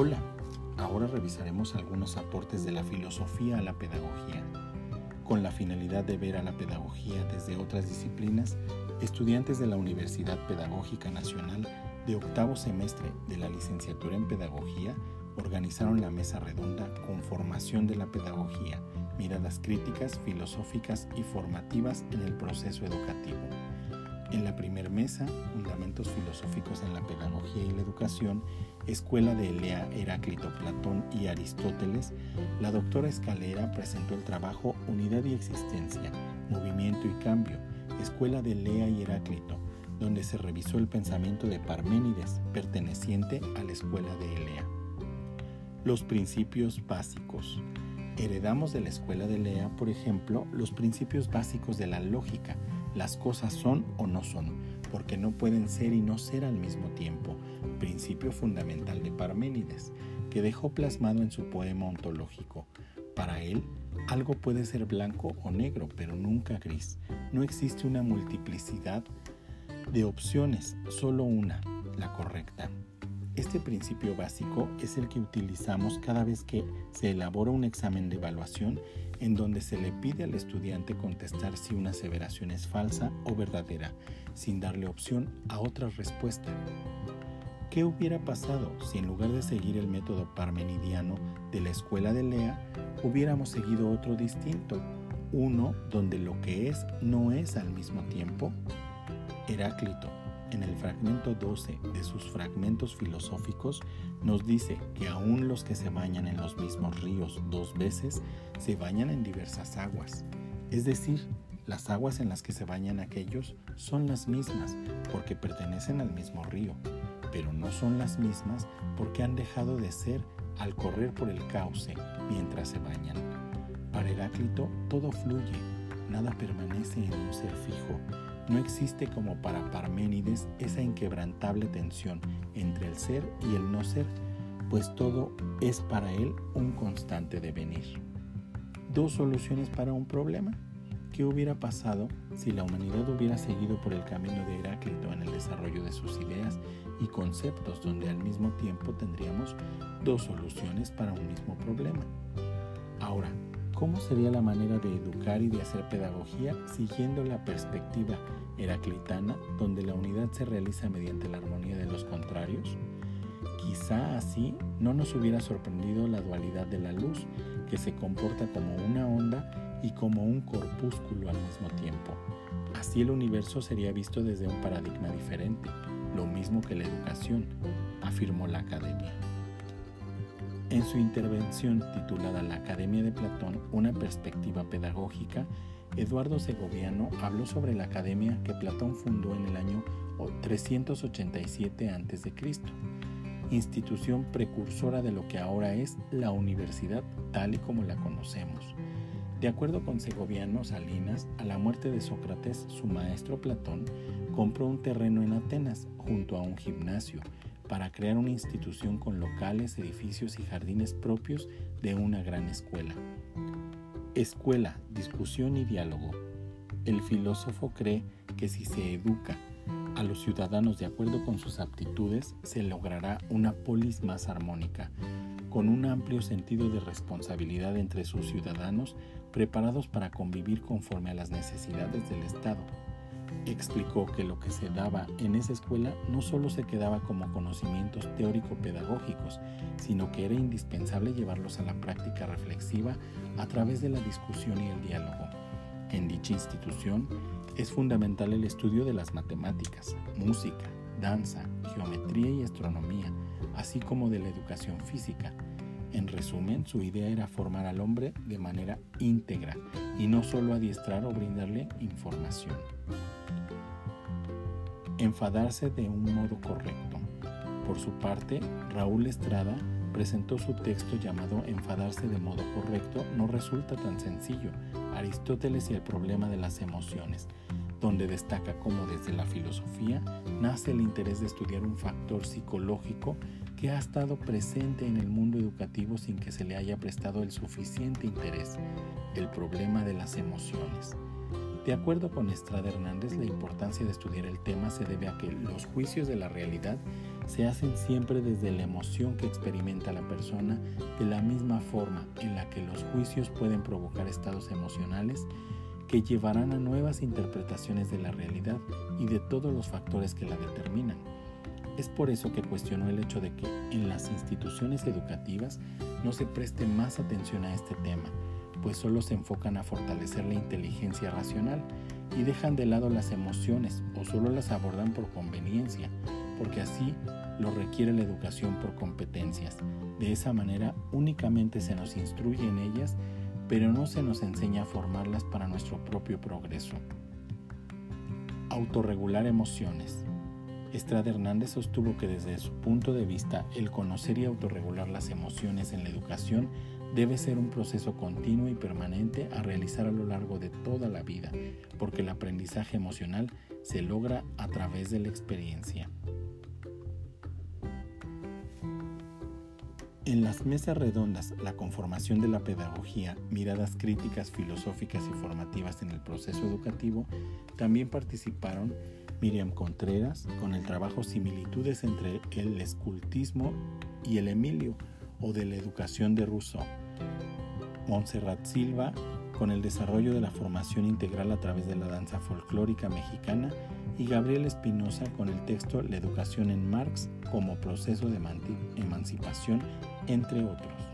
Hola, ahora revisaremos algunos aportes de la filosofía a la pedagogía. Con la finalidad de ver a la pedagogía desde otras disciplinas, estudiantes de la Universidad Pedagógica Nacional de octavo semestre de la licenciatura en pedagogía organizaron la mesa redonda con formación de la pedagogía, miradas críticas, filosóficas y formativas en el proceso educativo. En la primer mesa, Fundamentos Filosóficos en la Pedagogía y la Educación, Escuela de Elea, Heráclito, Platón y Aristóteles, la doctora Escalera presentó el trabajo Unidad y Existencia, Movimiento y Cambio, Escuela de Elea y Heráclito, donde se revisó el pensamiento de Parménides, perteneciente a la Escuela de Elea. Los principios básicos. Heredamos de la Escuela de Elea, por ejemplo, los principios básicos de la lógica, las cosas son o no son, porque no pueden ser y no ser al mismo tiempo, principio fundamental de Parménides, que dejó plasmado en su poema ontológico. Para él, algo puede ser blanco o negro, pero nunca gris. No existe una multiplicidad de opciones, solo una, la correcta. Este principio básico es el que utilizamos cada vez que se elabora un examen de evaluación en donde se le pide al estudiante contestar si una aseveración es falsa o verdadera, sin darle opción a otra respuesta. ¿Qué hubiera pasado si en lugar de seguir el método parmenidiano de la escuela de Lea, hubiéramos seguido otro distinto, uno donde lo que es no es al mismo tiempo? Heráclito, en el fragmento 12 de sus fragmentos filosóficos, nos dice que aún los que se bañan en los mismos ríos dos veces, se bañan en diversas aguas. Es decir, las aguas en las que se bañan aquellos son las mismas porque pertenecen al mismo río, pero no son las mismas porque han dejado de ser al correr por el cauce mientras se bañan. Para Heráclito todo fluye, nada permanece en un ser fijo, no existe como para Parménides esa inquebrantable tensión entre el ser y el no ser, pues todo es para él un constante devenir. Dos soluciones para un problema. ¿Qué hubiera pasado si la humanidad hubiera seguido por el camino de Heráclito en el desarrollo de sus ideas y conceptos donde al mismo tiempo tendríamos dos soluciones para un mismo problema? Ahora, ¿Cómo sería la manera de educar y de hacer pedagogía siguiendo la perspectiva heraclitana donde la unidad se realiza mediante la armonía de los contrarios? Quizá así no nos hubiera sorprendido la dualidad de la luz, que se comporta como una onda y como un corpúsculo al mismo tiempo. Así el universo sería visto desde un paradigma diferente, lo mismo que la educación, afirmó la academia. En su intervención titulada La Academia de Platón, una perspectiva pedagógica, Eduardo Segoviano habló sobre la academia que Platón fundó en el año 387 a.C., institución precursora de lo que ahora es la universidad tal y como la conocemos. De acuerdo con Segoviano Salinas, a la muerte de Sócrates, su maestro Platón compró un terreno en Atenas junto a un gimnasio para crear una institución con locales, edificios y jardines propios de una gran escuela. Escuela, discusión y diálogo. El filósofo cree que si se educa a los ciudadanos de acuerdo con sus aptitudes, se logrará una polis más armónica, con un amplio sentido de responsabilidad entre sus ciudadanos preparados para convivir conforme a las necesidades del Estado explicó que lo que se daba en esa escuela no solo se quedaba como conocimientos teórico-pedagógicos, sino que era indispensable llevarlos a la práctica reflexiva a través de la discusión y el diálogo. En dicha institución es fundamental el estudio de las matemáticas, música, danza, geometría y astronomía, así como de la educación física. En resumen, su idea era formar al hombre de manera íntegra y no solo adiestrar o brindarle información enfadarse de un modo correcto. Por su parte, Raúl Estrada presentó su texto llamado Enfadarse de modo correcto no resulta tan sencillo, Aristóteles y el problema de las emociones, donde destaca cómo desde la filosofía nace el interés de estudiar un factor psicológico que ha estado presente en el mundo educativo sin que se le haya prestado el suficiente interés, el problema de las emociones. De acuerdo con Estrada Hernández, la importancia de estudiar el tema se debe a que los juicios de la realidad se hacen siempre desde la emoción que experimenta la persona, de la misma forma en la que los juicios pueden provocar estados emocionales que llevarán a nuevas interpretaciones de la realidad y de todos los factores que la determinan. Es por eso que cuestionó el hecho de que en las instituciones educativas no se preste más atención a este tema, pues solo se enfocan a fortalecer la inteligencia racional y dejan de lado las emociones o solo las abordan por conveniencia, porque así lo requiere la educación por competencias. De esa manera únicamente se nos instruye en ellas, pero no se nos enseña a formarlas para nuestro propio progreso. Autorregular emociones. Estrada Hernández sostuvo que desde su punto de vista el conocer y autorregular las emociones en la educación debe ser un proceso continuo y permanente a realizar a lo largo de toda la vida, porque el aprendizaje emocional se logra a través de la experiencia. En las mesas redondas, la conformación de la pedagogía, miradas críticas, filosóficas y formativas en el proceso educativo, también participaron Miriam Contreras con el trabajo Similitudes entre el escultismo y el Emilio, o de la educación de Rousseau. Montserrat Silva con el desarrollo de la formación integral a través de la danza folclórica mexicana y Gabriel Espinosa con el texto La educación en Marx como proceso de emancipación, entre otros.